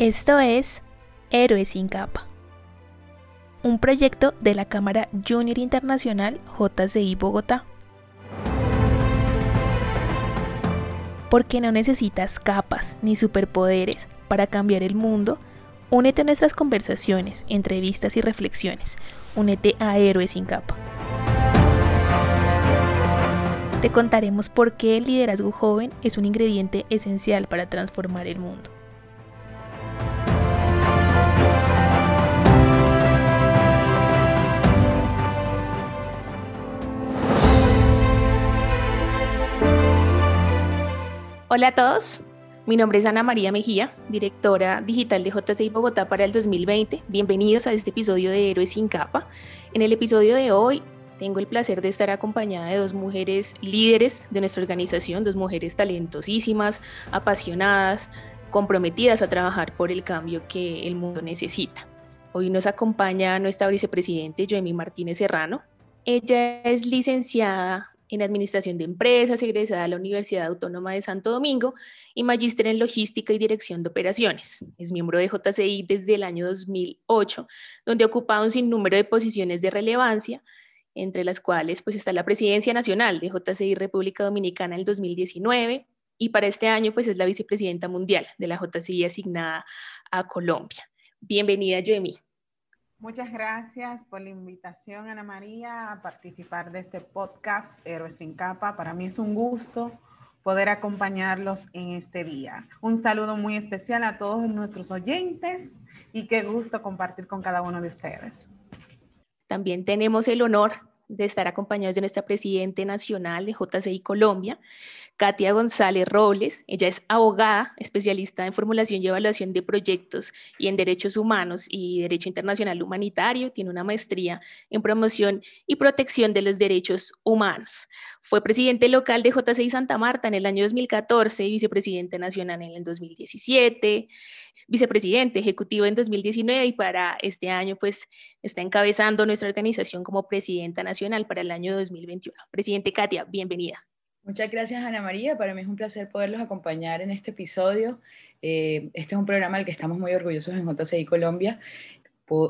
Esto es Héroes sin capa, un proyecto de la Cámara Junior Internacional JCI Bogotá. Porque no necesitas capas ni superpoderes para cambiar el mundo, únete a nuestras conversaciones, entrevistas y reflexiones. Únete a Héroes sin capa. Te contaremos por qué el liderazgo joven es un ingrediente esencial para transformar el mundo. Hola a todos, mi nombre es Ana María Mejía, directora digital de JCI Bogotá para el 2020. Bienvenidos a este episodio de Héroes sin capa. En el episodio de hoy tengo el placer de estar acompañada de dos mujeres líderes de nuestra organización, dos mujeres talentosísimas, apasionadas, comprometidas a trabajar por el cambio que el mundo necesita. Hoy nos acompaña nuestra vicepresidente Joemi Martínez Serrano. Ella es licenciada en Administración de Empresas, egresada de la Universidad Autónoma de Santo Domingo y magíster en Logística y Dirección de Operaciones. Es miembro de JCI desde el año 2008, donde ha ocupado un sinnúmero de posiciones de relevancia, entre las cuales pues, está la Presidencia Nacional de JCI República Dominicana en el 2019 y para este año pues, es la Vicepresidenta Mundial de la JCI asignada a Colombia. Bienvenida, Joemi. Muchas gracias por la invitación, Ana María, a participar de este podcast Héroes sin capa. Para mí es un gusto poder acompañarlos en este día. Un saludo muy especial a todos nuestros oyentes y qué gusto compartir con cada uno de ustedes. También tenemos el honor de estar acompañados de nuestra presidente nacional de JCI Colombia, Katia González Robles. Ella es abogada, especialista en formulación y evaluación de proyectos y en derechos humanos y derecho internacional humanitario. Tiene una maestría en promoción y protección de los derechos humanos. Fue presidente local de JCI Santa Marta en el año 2014 y vicepresidente nacional en el 2017, vicepresidente ejecutivo en 2019 y para este año pues está encabezando nuestra organización como presidenta nacional para el año 2021. Presidente Katia, bienvenida. Muchas gracias, Ana María. Para mí es un placer poderlos acompañar en este episodio. Eh, este es un programa del que estamos muy orgullosos en JCI Colombia.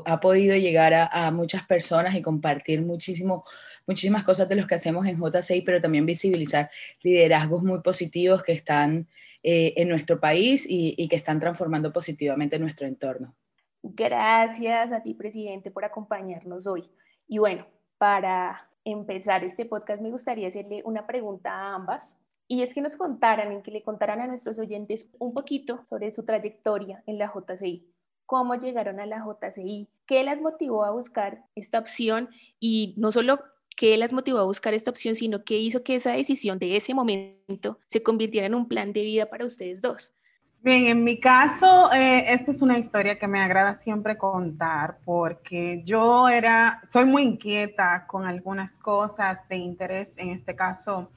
Ha podido llegar a, muchas personas y compartir muchísimo, muchísimas cosas de los que hacemos en JCI, pero también visibilizar liderazgos muy positivos que están eh, en nuestro país y, y que están transformando positivamente nuestro entorno. Gracias a ti, presidente, por acompañarnos hoy. Y bueno, para empezar este podcast, me gustaría hacerle una pregunta a ambas. Y es que nos contaran, en que le contaran a nuestros oyentes un poquito sobre su trayectoria en la JCI. ¿Cómo llegaron a la JCI? ¿Qué las motivó a buscar esta opción? Y no solo qué las motivó a buscar esta opción, sino qué hizo que esa decisión de ese momento se convirtiera en un plan de vida para ustedes dos. Bien, en mi caso, eh, esta es una historia que me agrada siempre contar porque yo era, soy muy inquieta con algunas cosas de interés, en este caso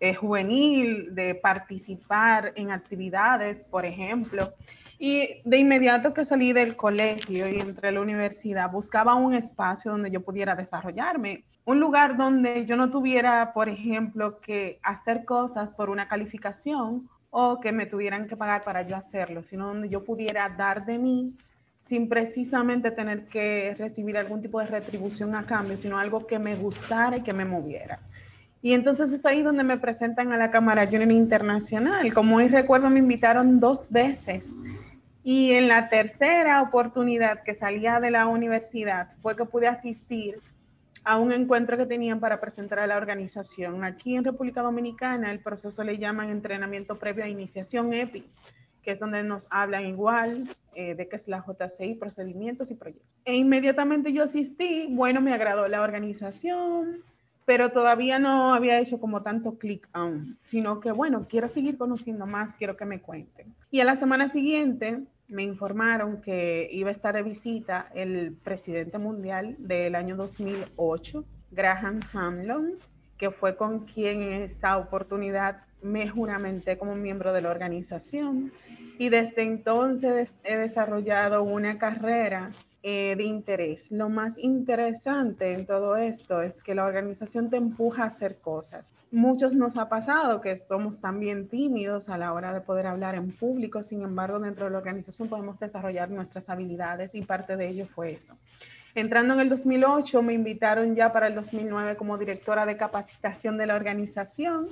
eh, juvenil, de participar en actividades, por ejemplo. Y de inmediato que salí del colegio y entré a la universidad, buscaba un espacio donde yo pudiera desarrollarme, un lugar donde yo no tuviera, por ejemplo, que hacer cosas por una calificación o que me tuvieran que pagar para yo hacerlo, sino donde yo pudiera dar de mí sin precisamente tener que recibir algún tipo de retribución a cambio, sino algo que me gustara y que me moviera. Y entonces es ahí donde me presentan a la Cámara Junior Internacional. Como hoy recuerdo, me invitaron dos veces. Y en la tercera oportunidad que salía de la universidad fue que pude asistir a un encuentro que tenían para presentar a la organización. Aquí en República Dominicana el proceso le llaman entrenamiento previo a iniciación EPI, que es donde nos hablan igual eh, de qué es la JCI, procedimientos y proyectos. E inmediatamente yo asistí, bueno, me agradó la organización, pero todavía no había hecho como tanto clic aún, sino que bueno, quiero seguir conociendo más, quiero que me cuenten. Y a la semana siguiente me informaron que iba a estar de visita el presidente mundial del año 2008, Graham Hamlin, que fue con quien en esa oportunidad me juramenté como miembro de la organización. Y desde entonces he desarrollado una carrera eh, de interés. Lo más interesante en todo esto es que la organización te empuja a hacer cosas. Muchos nos ha pasado que somos también tímidos a la hora de poder hablar en público, sin embargo, dentro de la organización podemos desarrollar nuestras habilidades y parte de ello fue eso. Entrando en el 2008, me invitaron ya para el 2009 como directora de capacitación de la organización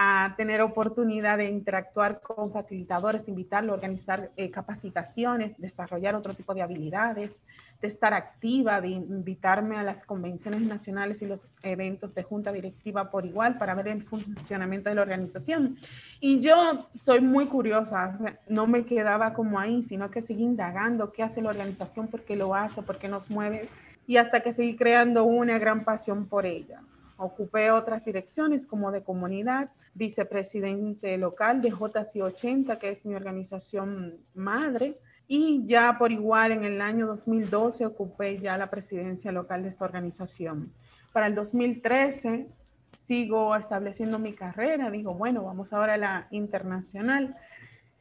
a tener oportunidad de interactuar con facilitadores, invitarlo organizar eh, capacitaciones, desarrollar otro tipo de habilidades, de estar activa, de invitarme a las convenciones nacionales y los eventos de junta directiva por igual para ver el funcionamiento de la organización. Y yo soy muy curiosa, no me quedaba como ahí, sino que seguí indagando qué hace la organización, por qué lo hace, por qué nos mueve, y hasta que seguí creando una gran pasión por ella. Ocupé otras direcciones como de comunidad, vicepresidente local de JC 80, que es mi organización madre, y ya por igual en el año 2012 ocupé ya la presidencia local de esta organización. Para el 2013 sigo estableciendo mi carrera, digo, bueno, vamos ahora a la internacional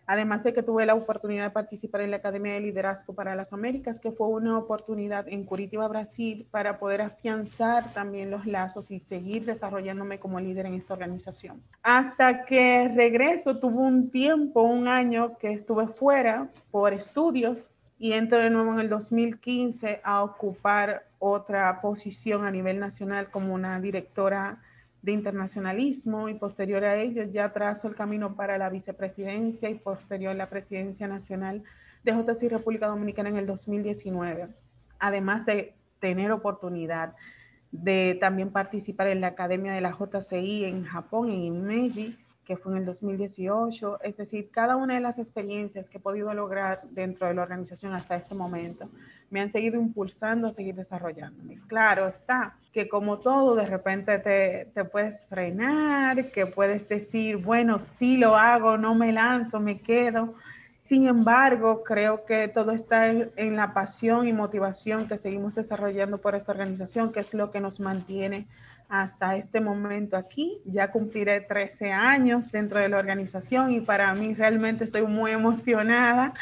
Además de que tuve la oportunidad de participar en la Academia de Liderazgo para las Américas, que fue una oportunidad en Curitiba, Brasil, para poder afianzar también los lazos y seguir desarrollándome como líder en esta organización. Hasta que regreso, tuve un tiempo, un año que estuve fuera por estudios y entro de nuevo en el 2015 a ocupar otra posición a nivel nacional como una directora de internacionalismo y posterior a ello ya trazo el camino para la vicepresidencia y posterior la presidencia nacional de JCI República Dominicana en el 2019. Además de tener oportunidad de también participar en la Academia de la JCI en Japón, en Imeji, que fue en el 2018. Es decir, cada una de las experiencias que he podido lograr dentro de la organización hasta este momento me han seguido impulsando a seguir desarrollándome. Claro está que como todo, de repente te, te puedes frenar, que puedes decir, bueno, sí lo hago, no me lanzo, me quedo. Sin embargo, creo que todo está en, en, la pasión y motivación que seguimos desarrollando por esta organización, que es lo que nos mantiene hasta este momento aquí. Ya cumpliré 13 años dentro de la organización y para mí realmente estoy muy emocionada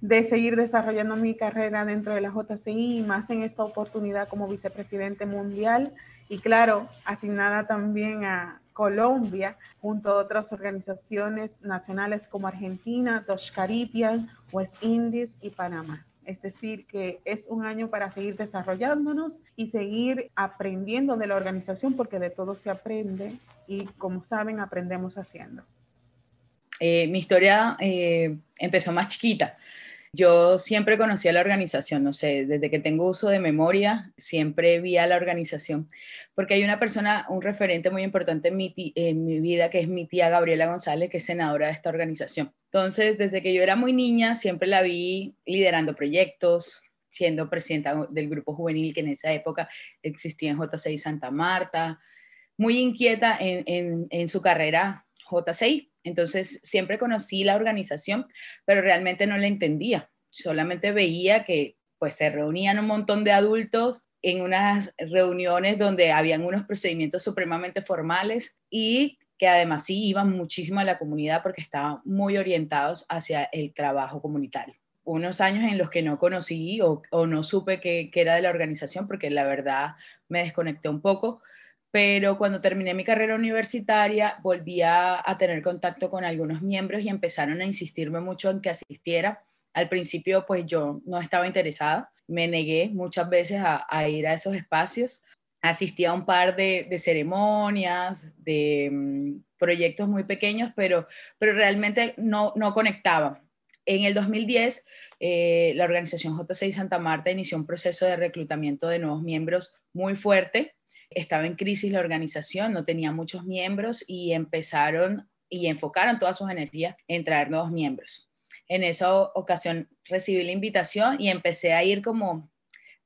de seguir desarrollando mi carrera dentro de la JCI, más en esta oportunidad como vicepresidente mundial y claro, asignada también a Colombia, junto a otras organizaciones nacionales como Argentina, Dos Caribbean, West Indies y Panamá. Es decir, que es un año para seguir desarrollándonos y seguir aprendiendo de la organización porque de todo se aprende y como saben, aprendemos haciendo. Eh, mi historia eh, empezó más chiquita. Yo siempre conocí a la organización, no sé, desde que tengo uso de memoria, siempre vi a la organización, porque hay una persona, un referente muy importante en mi, vida, que es mi tía Gabriela González, que es senadora de esta organización. Entonces, desde que yo era muy niña, siempre la vi liderando proyectos, siendo presidenta del grupo juvenil que en esa época existía en J6 Santa Marta, muy inquieta en su carrera J6. Entonces, siempre conocí la organización, pero realmente no la entendía. Solamente veía que pues se reunían un montón de adultos en unas reuniones donde habían unos procedimientos supremamente formales y que además sí iban muchísimo a la comunidad porque estaban muy orientados hacia el trabajo comunitario. Unos años en los que no conocí o, no supe que era de la organización porque la verdad me desconecté un poco, pero cuando terminé mi carrera universitaria volví a, tener contacto con algunos miembros y empezaron a insistirme mucho en que asistiera. Al principio, pues yo no estaba interesada, me negué muchas veces a, ir a esos espacios. Asistí a un par de, ceremonias, de mm, proyectos muy pequeños, pero, pero realmente no, no conectaba. En el 2010, eh, la organización J6 Santa Marta inició un proceso de reclutamiento de nuevos miembros muy fuerte estaba en crisis la organización, no tenía muchos miembros y empezaron y enfocaron todas sus energías en traer nuevos miembros. En esa ocasión recibí la invitación y empecé a ir como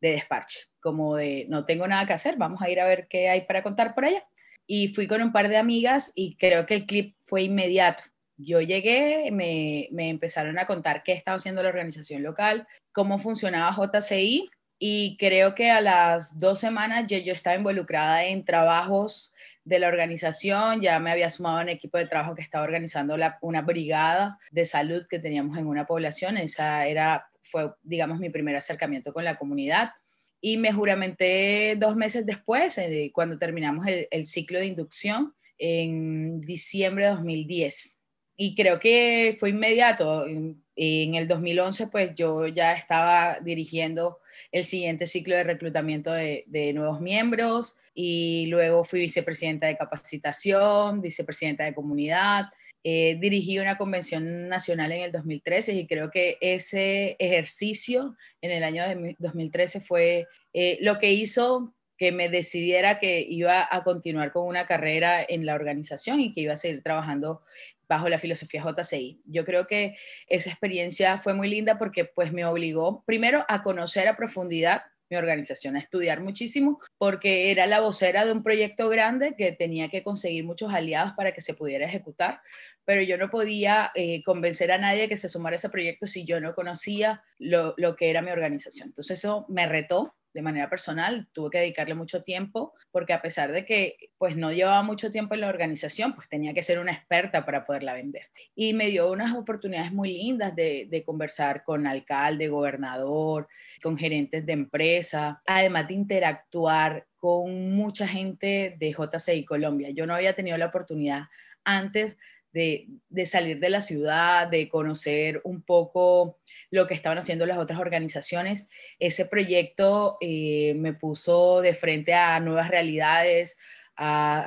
de despacho, como de no tengo nada que hacer, vamos a ir a ver qué hay para contar por allá. Y fui con un par de amigas y creo que el clip fue inmediato. Yo llegué, me, me empezaron a contar qué estaba haciendo la organización local, cómo funcionaba JCI y creo que a las dos semanas ya yo estaba involucrada en trabajos de la organización, ya me había sumado a un equipo de trabajo que estaba organizando una brigada de salud que teníamos en una población. Esa era, fue, digamos, mi primer acercamiento con la comunidad. Y me juramenté dos meses después, eh, cuando terminamos el, el ciclo de inducción, en diciembre de 2010. Y creo que fue inmediato. En, el 2011, pues yo ya estaba dirigiendo el siguiente ciclo de reclutamiento de, de, nuevos miembros y luego fui vicepresidenta de capacitación, vicepresidenta de comunidad. Eh, dirigí una convención nacional en el 2013 y creo que ese ejercicio en el año 2013 fue eh, lo que hizo que me decidiera que iba a continuar con una carrera en la organización y que iba a seguir trabajando bajo la filosofía JCI. Yo creo que esa experiencia fue muy linda porque pues me obligó primero a conocer a profundidad mi organización, a estudiar muchísimo, porque era la vocera de un proyecto grande que tenía que conseguir muchos aliados para que se pudiera ejecutar, pero yo no podía eh, convencer a nadie que se sumara a ese proyecto si yo no conocía lo, lo que era mi organización. Entonces eso me retó de manera personal, tuve que dedicarle mucho tiempo, porque a pesar de que pues no llevaba mucho tiempo en la organización, pues tenía que ser una experta para poderla vender. Y me dio unas oportunidades muy lindas de, de conversar con alcalde, gobernador, con gerentes de empresa, además de interactuar con mucha gente de JCI Colombia. Yo no había tenido la oportunidad antes de, salir de la ciudad, de conocer un poco lo que estaban haciendo las otras organizaciones. Ese proyecto eh, me puso de frente a nuevas realidades,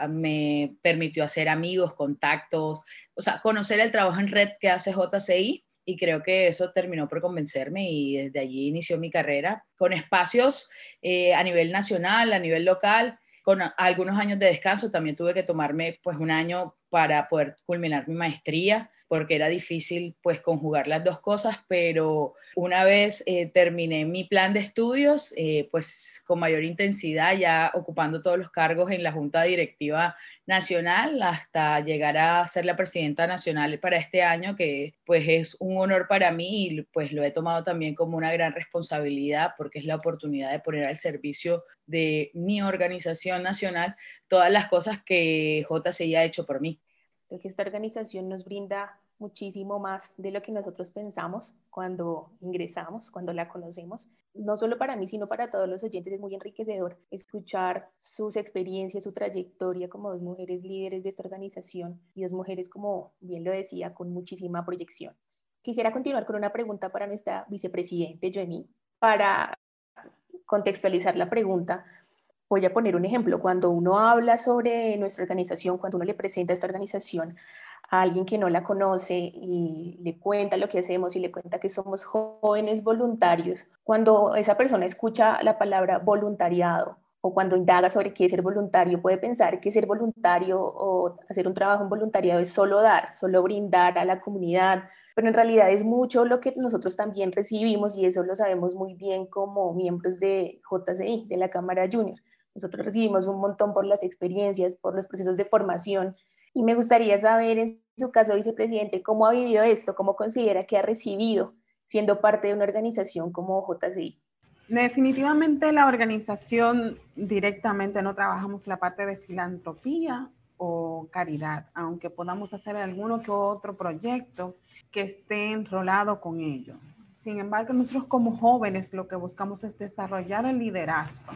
me permitió hacer amigos, contactos, o sea, conocer el trabajo en red que hace JCI y creo que eso terminó por convencerme y desde allí inició mi carrera con espacios eh, a nivel nacional, a nivel local, con algunos años de descanso. También tuve que tomarme pues un año para poder culminar mi maestría porque era difícil pues conjugar las dos cosas, pero una vez eh, terminé mi plan de estudios, eh, pues con mayor intensidad, ya ocupando todos los cargos en la Junta Directiva Nacional hasta llegar a ser la presidenta nacional para este año, que pues es un honor para mí y pues lo he tomado también como una gran responsabilidad porque es la oportunidad de poner al servicio de mi organización nacional todas las cosas que JCI ha hecho por mí. Creo que esta organización nos brinda muchísimo más de lo que nosotros pensamos cuando ingresamos, cuando la conocemos. No solo para mí, sino para todos los oyentes es muy enriquecedor escuchar sus experiencias, su trayectoria como dos mujeres líderes de esta organización y dos mujeres, como bien lo decía, con muchísima proyección. Quisiera continuar con una pregunta para nuestra vicepresidente, Joemi. Para contextualizar la pregunta, Voy a poner un ejemplo. Cuando uno habla sobre nuestra organización, cuando uno le presenta esta organización a alguien que no la conoce y le cuenta lo que hacemos y le cuenta que somos jóvenes voluntarios, cuando esa persona escucha la palabra voluntariado o cuando indaga sobre qué es ser voluntario, puede pensar que ser voluntario o hacer un trabajo en voluntariado es solo dar, solo brindar a la comunidad, pero en realidad es mucho lo que nosotros también recibimos y eso lo sabemos muy bien como miembros de JCI, de la Cámara Junior. Nosotros recibimos un montón por las experiencias, por los procesos de formación y me gustaría saber en su caso, vicepresidente, cómo ha vivido esto, cómo considera que ha recibido siendo parte de una organización como JCI. Definitivamente la organización directamente no trabajamos la parte de filantropía o caridad, aunque podamos hacer alguno que otro proyecto que esté enrolado con ello. Sin embargo, nosotros como jóvenes lo que buscamos es desarrollar el liderazgo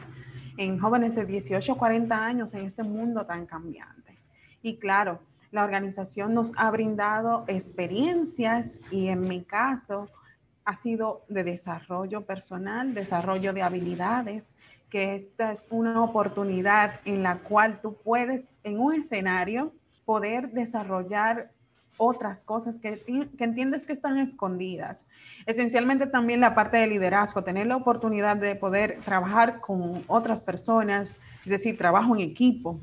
en jóvenes de 18 a 40 años en este mundo tan cambiante. Y claro, la organización nos ha brindado experiencias y en mi caso ha sido de desarrollo personal, desarrollo de habilidades, que esta es una oportunidad en la cual tú puedes en un escenario poder desarrollar otras cosas que, que, entiendes que están escondidas. Esencialmente también la parte de liderazgo, tener la oportunidad de poder trabajar con otras personas, es decir, trabajo en equipo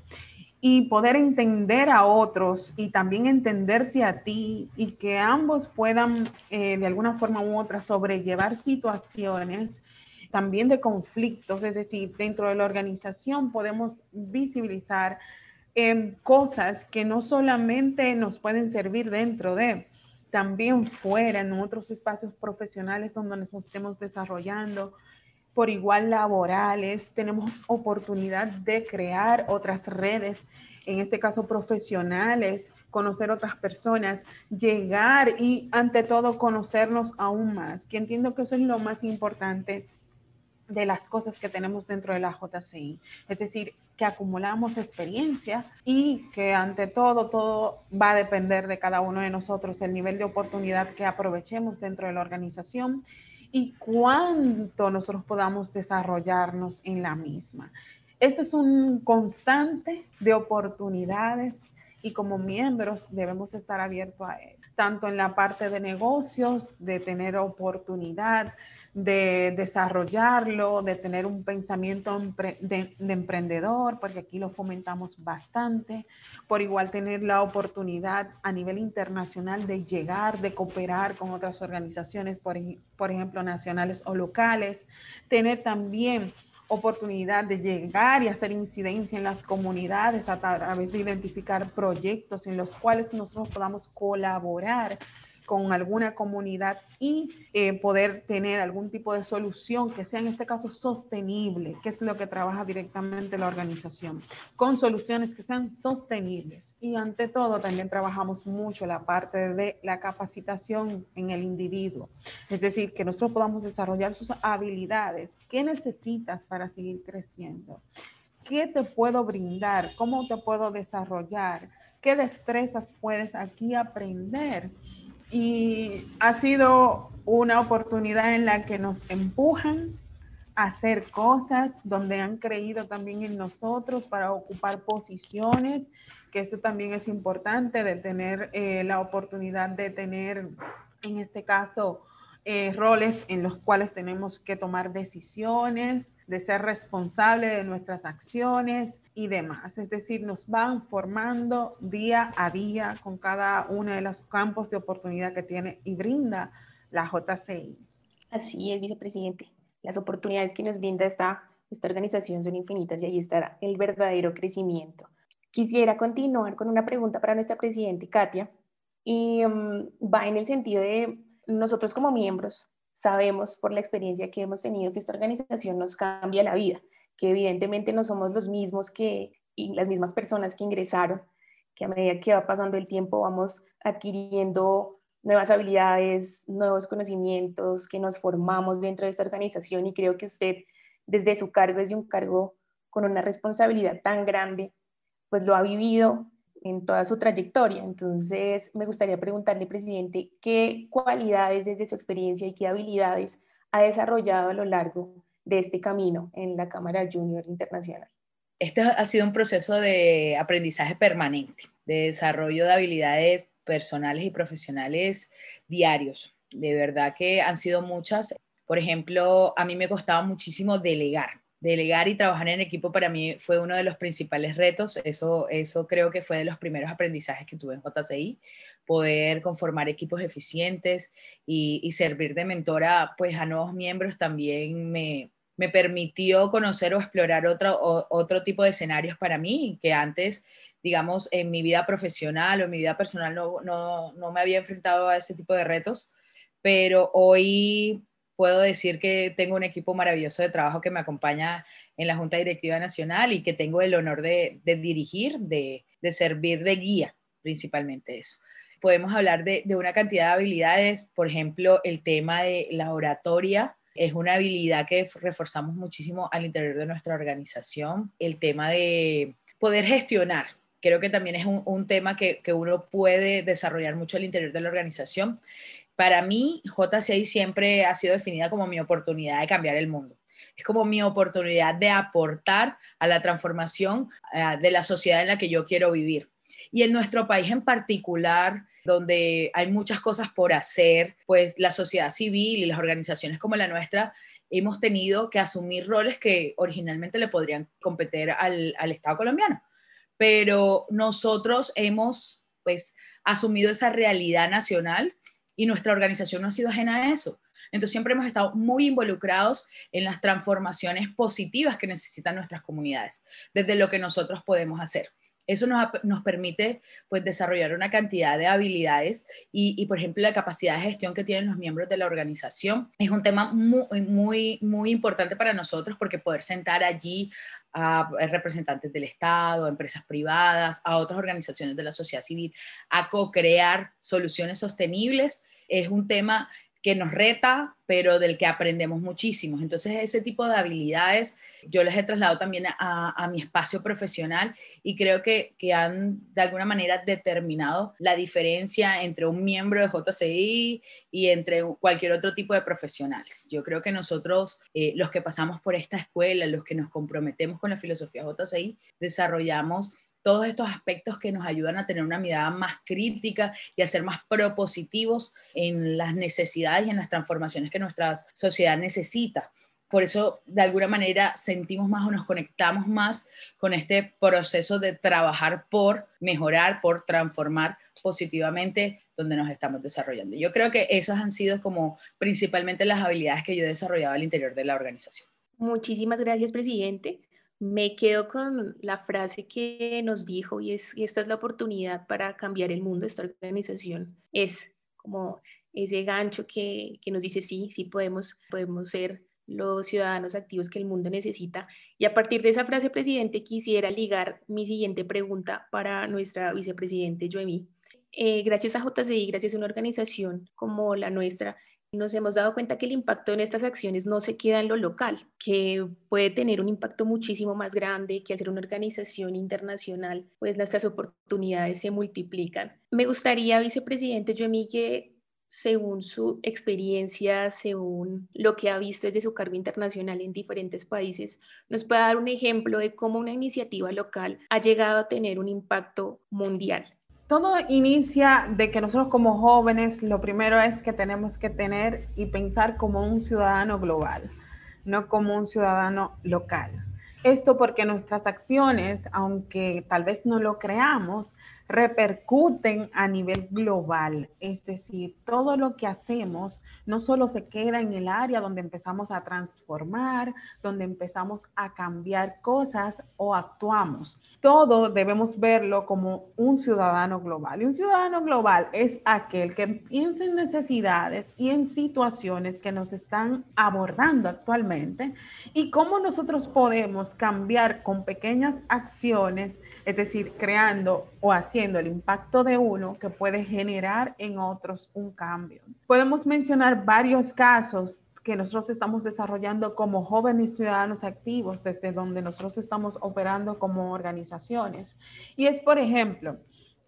y poder entender a otros y también entenderte a ti y que ambos puedan eh, de alguna forma u otra sobrellevar situaciones también de conflictos, es decir, dentro de la organización podemos visibilizar cosas que no solamente nos pueden servir dentro de, también fuera, en otros espacios profesionales donde nos estemos desarrollando, por igual laborales, tenemos oportunidad de crear otras redes en este caso profesionales, conocer otras personas, llegar y ante todo conocernos aún más, que entiendo que eso es lo más importante de las cosas que tenemos dentro de la JCI. Es decir, que acumulamos experiencia y que ante todo, todo va a depender de cada uno de nosotros, el nivel de oportunidad que aprovechemos dentro de la organización y cuánto nosotros podamos desarrollarnos en la misma. Este es un constante de oportunidades y como miembros debemos estar abiertos a él, tanto en la parte de negocios, de tener oportunidad, de desarrollarlo, de tener un pensamiento de, emprendedor, porque aquí lo fomentamos bastante, por igual tener la oportunidad a nivel internacional de llegar, de cooperar con otras organizaciones, por, por ejemplo, nacionales o locales, tener también oportunidad de llegar y hacer incidencia en las comunidades a través de identificar proyectos en los cuales nosotros podamos colaborar con alguna comunidad y eh, poder tener algún tipo de solución que sea en este caso sostenible, que es lo que trabaja directamente la organización, con soluciones que sean sostenibles. Y ante todo también trabajamos mucho la parte de la capacitación en el individuo, es decir, que nosotros podamos desarrollar sus habilidades. ¿Qué necesitas para seguir creciendo? ¿Qué te puedo brindar? ¿Cómo te puedo desarrollar? ¿Qué destrezas puedes aquí aprender? Y ha sido una oportunidad en la que nos empujan a hacer cosas donde han creído también en nosotros para ocupar posiciones, que eso también es importante, de tener eh, la oportunidad de tener, en este caso, eh, roles en los cuales tenemos que tomar decisiones, de ser responsable de nuestras acciones y demás. Es decir, nos van formando día a día con cada uno de los campos de oportunidad que tiene y brinda la JCI. Así es, vicepresidente. Las oportunidades que nos brinda esta, esta organización son infinitas y ahí estará el verdadero crecimiento. Quisiera continuar con una pregunta para nuestra presidente Katia y mm, va en el sentido de nosotros como miembros sabemos por la experiencia que hemos tenido que esta organización nos cambia la vida, que evidentemente no somos los mismos que y las mismas personas que ingresaron, que a medida que va pasando el tiempo vamos adquiriendo nuevas habilidades, nuevos conocimientos, que nos formamos dentro de esta organización. Y creo que usted desde su cargo, desde un cargo con una responsabilidad tan grande, pues lo ha vivido en toda su trayectoria. Entonces, me gustaría preguntarle, presidente, qué cualidades desde su experiencia y qué habilidades ha desarrollado a lo largo de este camino en la Cámara Junior Internacional. Este ha sido un proceso de aprendizaje permanente, de desarrollo de habilidades personales y profesionales diarios. De verdad que han sido muchas. Por ejemplo, a mí me costaba muchísimo delegar delegar y trabajar en equipo para mí fue uno de los principales retos. Eso, eso creo que fue de los primeros aprendizajes que tuve en JCI, poder conformar equipos eficientes y, servir de mentora pues, a nuevos miembros también me, me permitió conocer o explorar otro, otro tipo de escenarios para mí que antes, digamos, en mi vida profesional o en mi vida personal no, no, no me había enfrentado a ese tipo de retos, pero hoy puedo decir que tengo un equipo maravilloso de trabajo que me acompaña en la Junta Directiva Nacional y que tengo el honor de, dirigir, de, servir de guía, principalmente eso. Podemos hablar de, una cantidad de habilidades, por ejemplo, el tema de la oratoria, es una habilidad que reforzamos muchísimo al interior de nuestra organización. El tema de poder gestionar, creo que también es un, tema que, que, uno puede desarrollar mucho al interior de la organización para mí, JCI siempre ha sido definida como mi oportunidad de cambiar el mundo. Es como mi oportunidad de aportar a la transformación eh, de la sociedad en la que yo quiero vivir. Y en nuestro país en particular, donde hay muchas cosas por hacer, pues la sociedad civil y las organizaciones como la nuestra hemos tenido que asumir roles que originalmente le podrían competir al, al Estado colombiano. Pero nosotros hemos pues asumido esa realidad nacional y nuestra organización no ha sido ajena a eso. Entonces siempre hemos estado muy involucrados en las transformaciones positivas que necesitan nuestras comunidades, desde lo que nosotros podemos hacer. Eso nos, nos permite pues, desarrollar una cantidad de habilidades y, y, por ejemplo, la capacidad de gestión que tienen los miembros de la organización es un tema muy, muy, muy importante para nosotros porque poder sentar allí a representantes del Estado, a empresas privadas, a otras organizaciones de la sociedad civil, a co-crear soluciones sostenibles. Es un tema que nos reta, pero del que aprendemos muchísimo. Entonces, ese tipo de habilidades yo las he trasladado también a, mi espacio profesional y creo que, que, han de alguna manera determinado la diferencia entre un miembro de JCI y entre cualquier otro tipo de profesionales. Yo creo que nosotros, eh, los que pasamos por esta escuela, los que nos comprometemos con la filosofía JCI, desarrollamos todos estos aspectos que nos ayudan a tener una mirada más crítica y a ser más propositivos en las necesidades y en las transformaciones que nuestra sociedad necesita. Por eso, de alguna manera, sentimos más o nos conectamos más con este proceso de trabajar por mejorar, por transformar positivamente donde nos estamos desarrollando. Yo creo que esas han sido como principalmente las habilidades que yo he desarrollado al interior de la organización. Muchísimas gracias, presidente. Me quedo con la frase que nos dijo y es, y esta es la oportunidad para cambiar el mundo, esta organización es como ese gancho que, que nos dice sí, sí podemos, podemos ser los ciudadanos activos que el mundo necesita. Y a partir de esa frase, presidente, quisiera ligar mi siguiente pregunta para nuestra vicepresidente Joemi. Eh, gracias a JCI, gracias a una organización como la nuestra, nos hemos dado cuenta que el impacto en estas acciones no se queda en lo local, que puede tener un impacto muchísimo más grande, que hacer una organización internacional, pues nuestras oportunidades se multiplican. Me gustaría, vicepresidente Yoemi, que según su experiencia, según lo que ha visto desde su cargo internacional en diferentes países, nos pueda dar un ejemplo de cómo una iniciativa local ha llegado a tener un impacto mundial. Todo inicia de que nosotros como jóvenes lo primero es que tenemos que tener y pensar como un ciudadano global, no como un ciudadano local. Esto porque nuestras acciones, aunque tal vez no lo creamos, repercuten a nivel global. Es decir, todo lo que hacemos no solo se queda en el área donde empezamos a transformar, donde empezamos a cambiar cosas o actuamos. Todo debemos verlo como un ciudadano global. Y un ciudadano global es aquel que piensa en necesidades y en situaciones que nos están abordando actualmente y cómo nosotros podemos cambiar con pequeñas acciones, es decir, creando o haciendo el impacto de uno que puede generar en otros un cambio. Podemos mencionar varios casos que nosotros estamos desarrollando como jóvenes ciudadanos activos desde donde nosotros estamos operando como organizaciones. Y es, por ejemplo,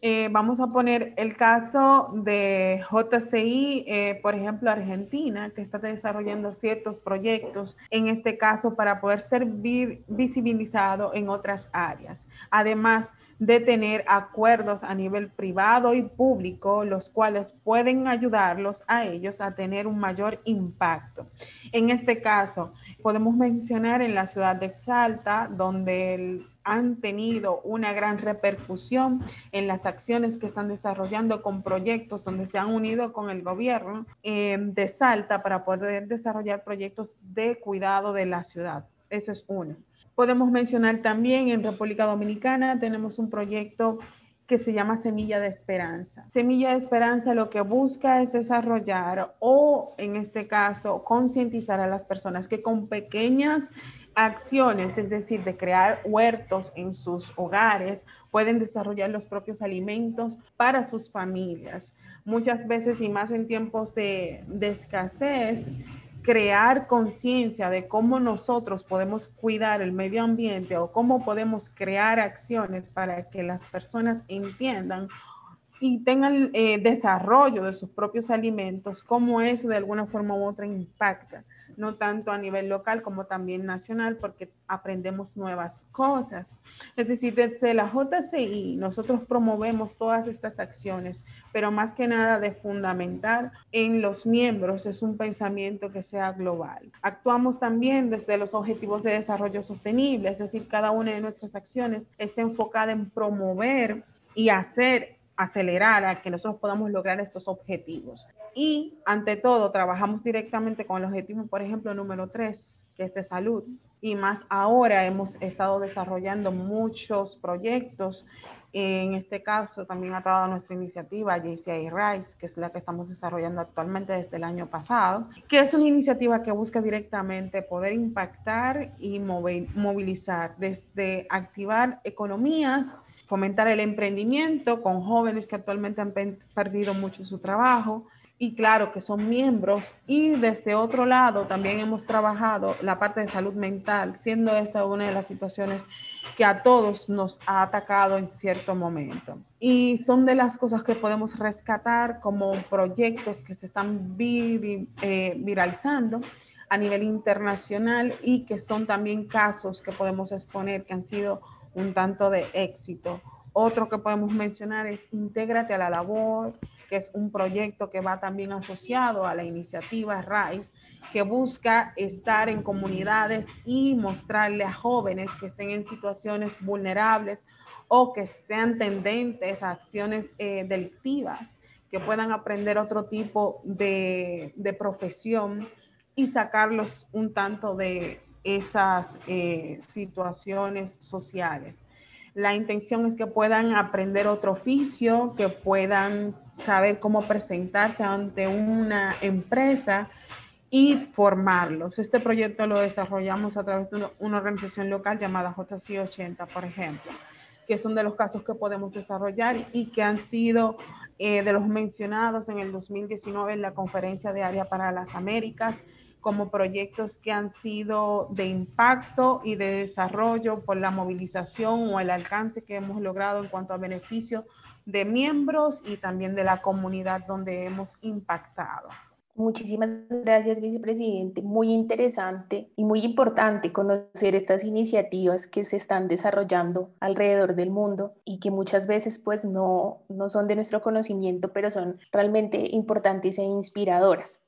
eh, vamos a poner el caso de JCI, eh, por ejemplo, Argentina, que está desarrollando ciertos proyectos, en este caso para poder ser visibilizado en otras áreas. Además, de tener acuerdos a nivel privado y público, los cuales pueden ayudarlos a ellos a tener un mayor impacto. En este caso, podemos mencionar en la ciudad de Salta, donde han tenido una gran repercusión en las acciones que están desarrollando con proyectos donde se han unido con el gobierno eh, de Salta para poder desarrollar proyectos de cuidado de la ciudad. Eso es uno. Podemos mencionar también en República Dominicana tenemos un proyecto que se llama Semilla de Esperanza. Semilla de Esperanza lo que busca es desarrollar o en este caso concientizar a las personas que con pequeñas acciones, es decir, de crear huertos en sus hogares, pueden desarrollar los propios alimentos para sus familias. Muchas veces y más en tiempos de, escasez, crear conciencia de cómo nosotros podemos cuidar el medio ambiente o cómo podemos crear acciones para que las personas entiendan y tengan eh, desarrollo de sus propios alimentos, cómo eso de alguna forma u otra impacta, no tanto a nivel local como también nacional, porque aprendemos nuevas cosas. Es decir, desde la JCI nosotros promovemos todas estas acciones, pero más que nada de fundamentar en los miembros es un pensamiento que sea global. Actuamos también desde los objetivos de desarrollo sostenible, es decir, cada una de nuestras acciones está enfocada en promover y hacer acelerar a que nosotros podamos lograr estos objetivos. Y ante todo, trabajamos directamente con el objetivo, por ejemplo, número tres, que es de salud. Y más ahora hemos estado desarrollando muchos proyectos En este caso también ha trabajado nuestra iniciativa JCI Rise, que es la que estamos desarrollando actualmente desde el año pasado, que es una iniciativa que busca directamente poder impactar y movilizar desde activar economías, fomentar el emprendimiento con jóvenes que actualmente han perdido mucho su trabajo, y claro que son miembros y desde otro lado también hemos trabajado la parte de salud mental, siendo esta una de las situaciones que a todos nos ha atacado en cierto momento. Y son de las cosas que podemos rescatar como proyectos que se están eh, viralizando a nivel internacional y que son también casos que podemos exponer que han sido un tanto de éxito. Otro que podemos mencionar es Intégrate a la labor, que es un proyecto que va también asociado a la iniciativa RISE, que busca estar en comunidades y mostrarle a jóvenes que estén en situaciones vulnerables o que sean tendentes a acciones eh, delictivas, que puedan aprender otro tipo de, profesión y sacarlos un tanto de esas eh, situaciones sociales. La intención es que puedan aprender otro oficio, que puedan saber cómo presentarse ante una empresa y formarlos. Este proyecto lo desarrollamos a través de una organización local llamada JC80, por ejemplo, que son de los casos que podemos desarrollar y que han sido eh, de los mencionados en el 2019 en la Conferencia de Área para las Américas como proyectos que han sido de impacto y de desarrollo por la movilización o el alcance que hemos logrado en cuanto a beneficio de miembros y también de la comunidad donde hemos impactado. Muchísimas gracias, vicepresidente. Muy interesante y muy importante conocer estas iniciativas que se están desarrollando alrededor del mundo y que muchas veces pues no, no son de nuestro conocimiento, pero son realmente importantes e inspiradoras.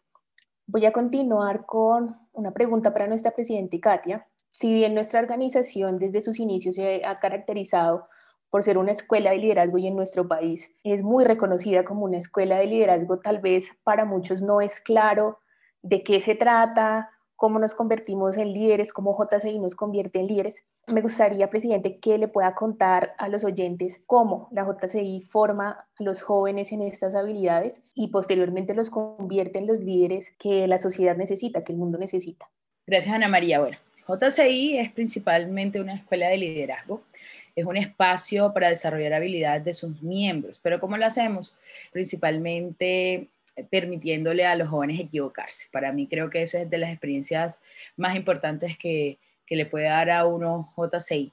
Voy a continuar con una pregunta para nuestra presidenta Katia. Si bien nuestra organización desde sus inicios se ha caracterizado por ser una escuela de liderazgo y en nuestro país es muy reconocida como una escuela de liderazgo, tal vez para muchos no es claro de qué se trata, cómo nos convertimos en líderes, cómo JCI nos convierte en líderes. Me gustaría, presidente, que le pueda contar a los oyentes cómo la JCI forma a los jóvenes en estas habilidades y posteriormente los convierte en los líderes que la sociedad necesita, que el mundo necesita. Gracias, Ana María. Bueno, JCI es principalmente una escuela de liderazgo es un espacio para desarrollar habilidades de sus miembros. Pero ¿cómo lo hacemos? Principalmente permitiéndole a los jóvenes equivocarse. Para mí creo que esa es de las experiencias más importantes que, que le puede dar a uno JCI.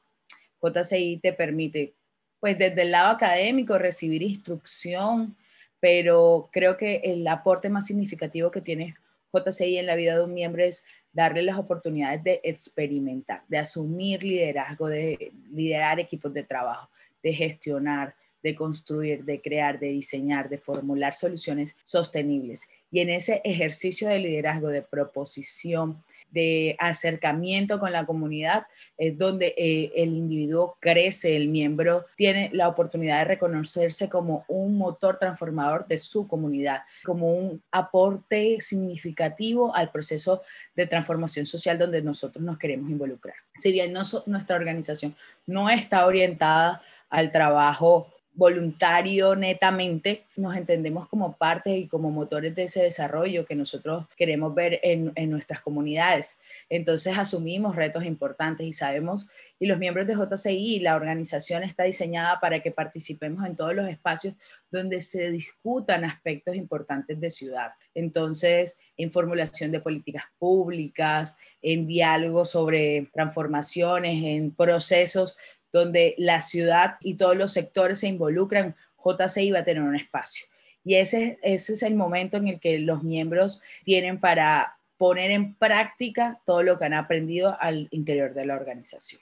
JCI te permite, pues desde el lado académico, recibir instrucción, pero creo que el aporte más significativo que tiene JCI en la vida de un miembro es darle las oportunidades de experimentar, de asumir liderazgo, de liderar equipos de trabajo, de gestionar, de construir, de crear, de diseñar, de formular soluciones sostenibles. Y en ese ejercicio de liderazgo, de proposición, de acercamiento con la comunidad, es donde eh, el individuo crece, el miembro tiene la oportunidad de reconocerse como un motor transformador de su comunidad, como un aporte significativo al proceso de transformación social donde nosotros nos queremos involucrar. Si bien nuestra organización no está orientada al trabajo voluntario netamente, nos entendemos como parte y como motores de ese desarrollo que nosotros queremos ver en, en, nuestras comunidades. Entonces asumimos retos importantes y sabemos, y los miembros de JCI, la organización está diseñada para que participemos en todos los espacios donde se discutan aspectos importantes de ciudad. Entonces, en formulación de políticas públicas, en diálogo sobre transformaciones, en procesos donde la ciudad y todos los sectores se involucran, JCI va a tener un espacio. Y ese, ese es el momento en el que los miembros tienen para poner en práctica todo lo que han aprendido al interior de la organización.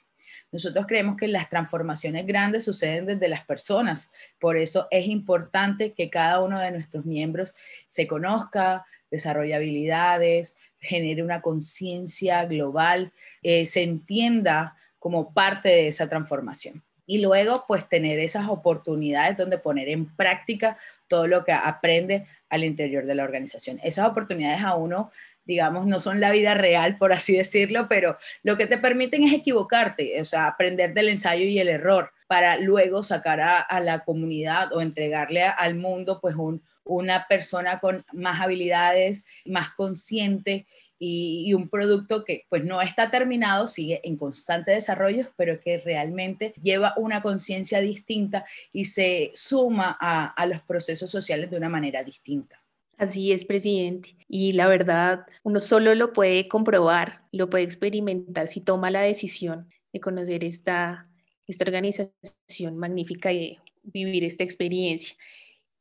Nosotros creemos que las transformaciones grandes suceden desde las personas, por eso es importante que cada uno de nuestros miembros se conozca, desarrolle habilidades, genere una conciencia global, eh, se entienda como parte de esa transformación. Y luego, pues tener esas oportunidades donde poner en práctica todo lo que aprende al interior de la organización. Esas oportunidades a uno, digamos, no son la vida real, por así decirlo, pero lo que te permiten es equivocarte, o sea, aprender del ensayo y el error. para luego sacar a, la comunidad o entregarle al mundo pues una persona con más habilidades, más consciente y, un producto que pues no está terminado, sigue en constante desarrollo, pero que realmente lleva una conciencia distinta y se suma a los procesos sociales de una manera distinta. Así es, presidente. Y la verdad, uno solo lo puede comprobar, lo puede experimentar si toma la decisión de conocer esta, esta organización magnífica y vivir esta experiencia.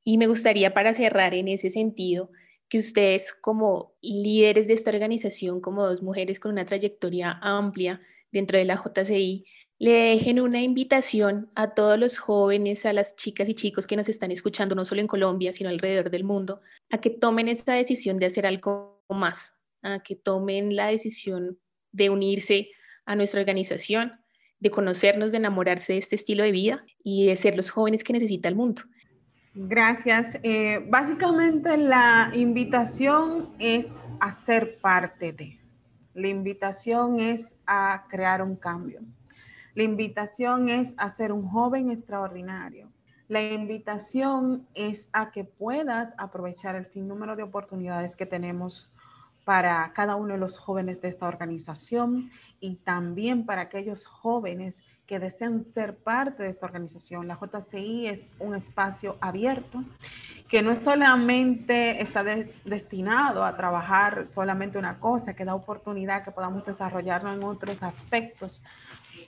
Y me gustaría para cerrar en ese sentido que ustedes como líderes de esta organización, como dos mujeres con una trayectoria amplia dentro de la JCI, le dejen una invitación a todos los jóvenes, a las chicas y chicos que nos están escuchando, no solo en Colombia, sino alrededor del mundo, a que tomen esta decisión de hacer algo más, a que tomen la decisión de unirse a nuestra organización, de conocernos, de enamorarse de este estilo de vida y de ser los jóvenes que necesita el mundo. Gracias. Eh, básicamente la invitación es a ser parte de. La invitación es a crear un cambio. La invitación es a ser un joven extraordinario. La invitación es a que puedas aprovechar el sinnúmero de oportunidades que tenemos para cada uno de los jóvenes de esta organización y también para aquellos jóvenes que desean ser parte de esta organización. La JCI es un espacio abierto que no solamente está destinado a trabajar solamente una cosa, que da oportunidad que podamos desarrollarnos en otros aspectos,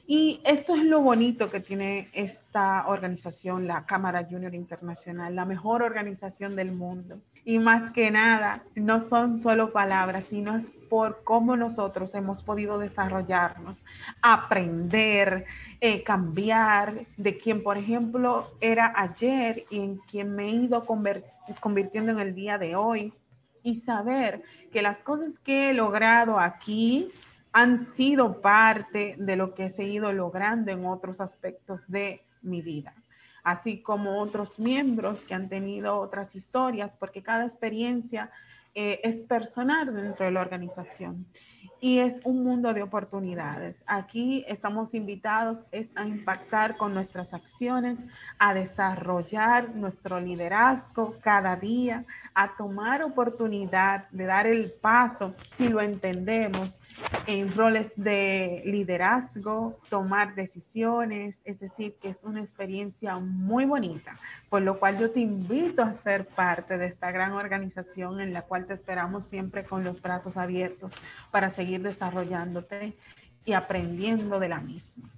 y esto es lo bonito que tiene esta organización, la Cámara Junior Internacional, la mejor organización del mundo. Y más que nada, no son solo palabras, sino es por cómo nosotros hemos podido desarrollarnos, aprender, eh, cambiar de quien, por ejemplo, era ayer y en quien me he ido convirtiendo en el día de hoy. Y saber que las cosas que he logrado aquí, han sido parte de lo que he seguido logrando en otros aspectos de mi vida, así como otros miembros que han tenido otras historias, porque cada experiencia eh, es personal dentro de la organización y es un mundo de oportunidades. Aquí estamos invitados es a impactar con nuestras acciones, a desarrollar nuestro liderazgo cada día, a tomar oportunidad de dar el paso, si lo entendemos, en roles de liderazgo, tomar decisiones, es decir, que es una experiencia muy bonita, por lo cual yo te invito a ser parte de esta gran organización en la cual te esperamos siempre con los brazos abiertos para seguir desarrollándote y aprendiendo de la misma.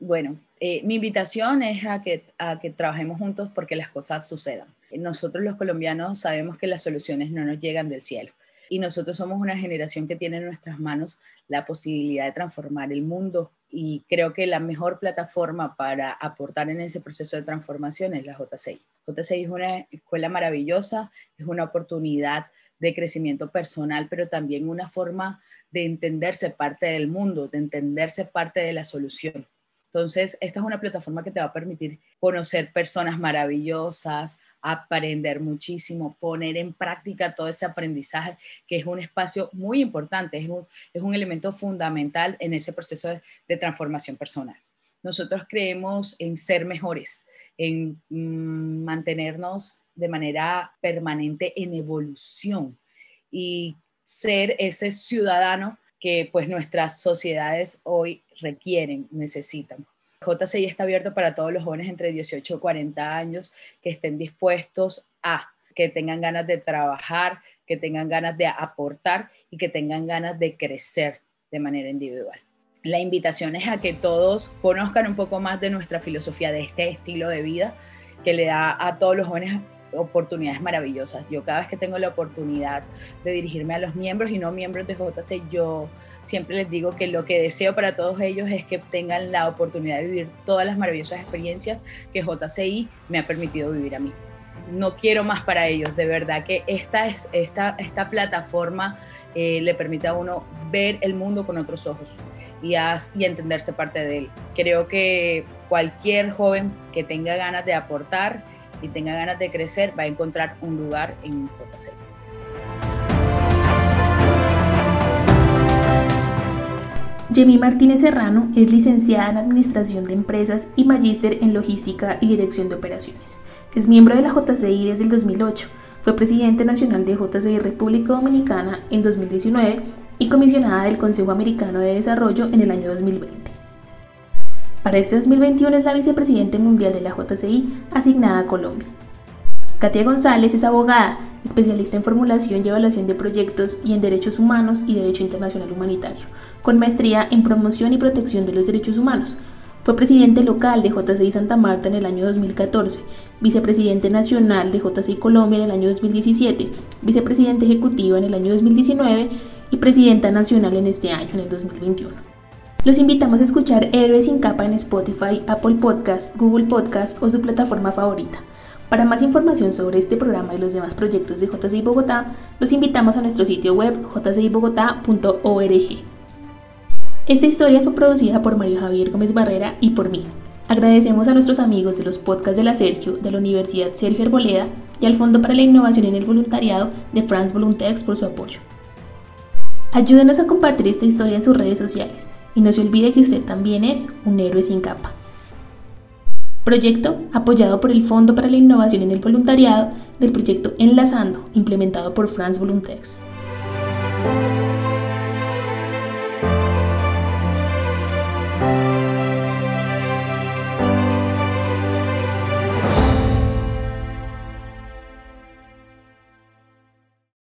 Bueno, eh, mi invitación es a que, a que trabajemos juntos porque las cosas sucedan. Nosotros los colombianos sabemos que las soluciones no nos llegan del cielo y nosotros somos una generación que tiene en nuestras manos la posibilidad de transformar el mundo y creo que la mejor plataforma para aportar en ese proceso de transformación es la J6. J6 es una escuela maravillosa, es una oportunidad de crecimiento personal, pero también una forma de entenderse parte del mundo, de entenderse parte de la solución. Entonces, esta es una plataforma que te va a permitir conocer personas maravillosas, aprender muchísimo, poner en práctica todo ese aprendizaje, que es un espacio muy importante, es un, es un elemento fundamental en ese proceso de, transformación personal. Nosotros creemos en ser mejores, en mm, mantenernos de manera permanente en evolución y ser ese ciudadano que pues nuestras sociedades hoy requieren, necesitan. JCI está abierto para todos los jóvenes entre 18 y 40 años que estén dispuestos a, que tengan ganas de trabajar, que tengan ganas de aportar y que tengan ganas de crecer de manera individual. La invitación es a que todos conozcan un poco más de nuestra filosofía, de este estilo de vida que le da a todos los jóvenes oportunidades maravillosas. Yo cada vez que tengo la oportunidad de dirigirme a los miembros y no miembros de JC, yo siempre les digo que lo que deseo para todos ellos es que tengan la oportunidad de vivir todas las maravillosas experiencias que JCI me ha permitido vivir a mí. No quiero más para ellos, de verdad que esta, es, esta, esta plataforma eh, le permite a uno ver el mundo con otros ojos y, y entenderse parte de él. Creo que cualquier joven que tenga ganas de aportar, y tenga ganas de crecer, va a encontrar un lugar en JC. Yemi Martínez Serrano es licenciada en Administración de Empresas y magíster en Logística y Dirección de Operaciones. Es miembro de la JCI desde el 2008. Fue presidente nacional de JCI República Dominicana en 2019 y comisionada del Consejo Americano de Desarrollo en el año 2020. Para este 2021 es la vicepresidente mundial de la JCI asignada a Colombia. Katia González es abogada, especialista en formulación y evaluación de proyectos y en derechos humanos y derecho internacional humanitario, con maestría en promoción y protección de los derechos humanos. Fue presidente local de JCI Santa Marta en el año 2014, vicepresidente nacional de JCI Colombia en el año 2017, vicepresidente ejecutivo en el año 2019 y presidenta nacional en este año, en el 2021. Los invitamos a escuchar Héroes sin capa en Spotify, Apple Podcast, Google Podcast o su plataforma favorita. Para más información sobre este programa y los demás proyectos de JCI Bogotá, los invitamos a nuestro sitio web jcibogotá.org. Esta historia fue producida por Mario Javier Gómez Barrera y por mí. Agradecemos a nuestros amigos de los podcasts de la Sergio, de la Universidad Sergio Arboleda y al Fondo para la Innovación en el Voluntariado de France Voluntex por su apoyo. Ayúdenos a compartir esta historia en sus redes sociales y no se olvide que usted también es un héroe sin capa. Proyecto apoyado por el Fondo para la Innovación en el Voluntariado del proyecto Enlazando, implementado por France Voluntex.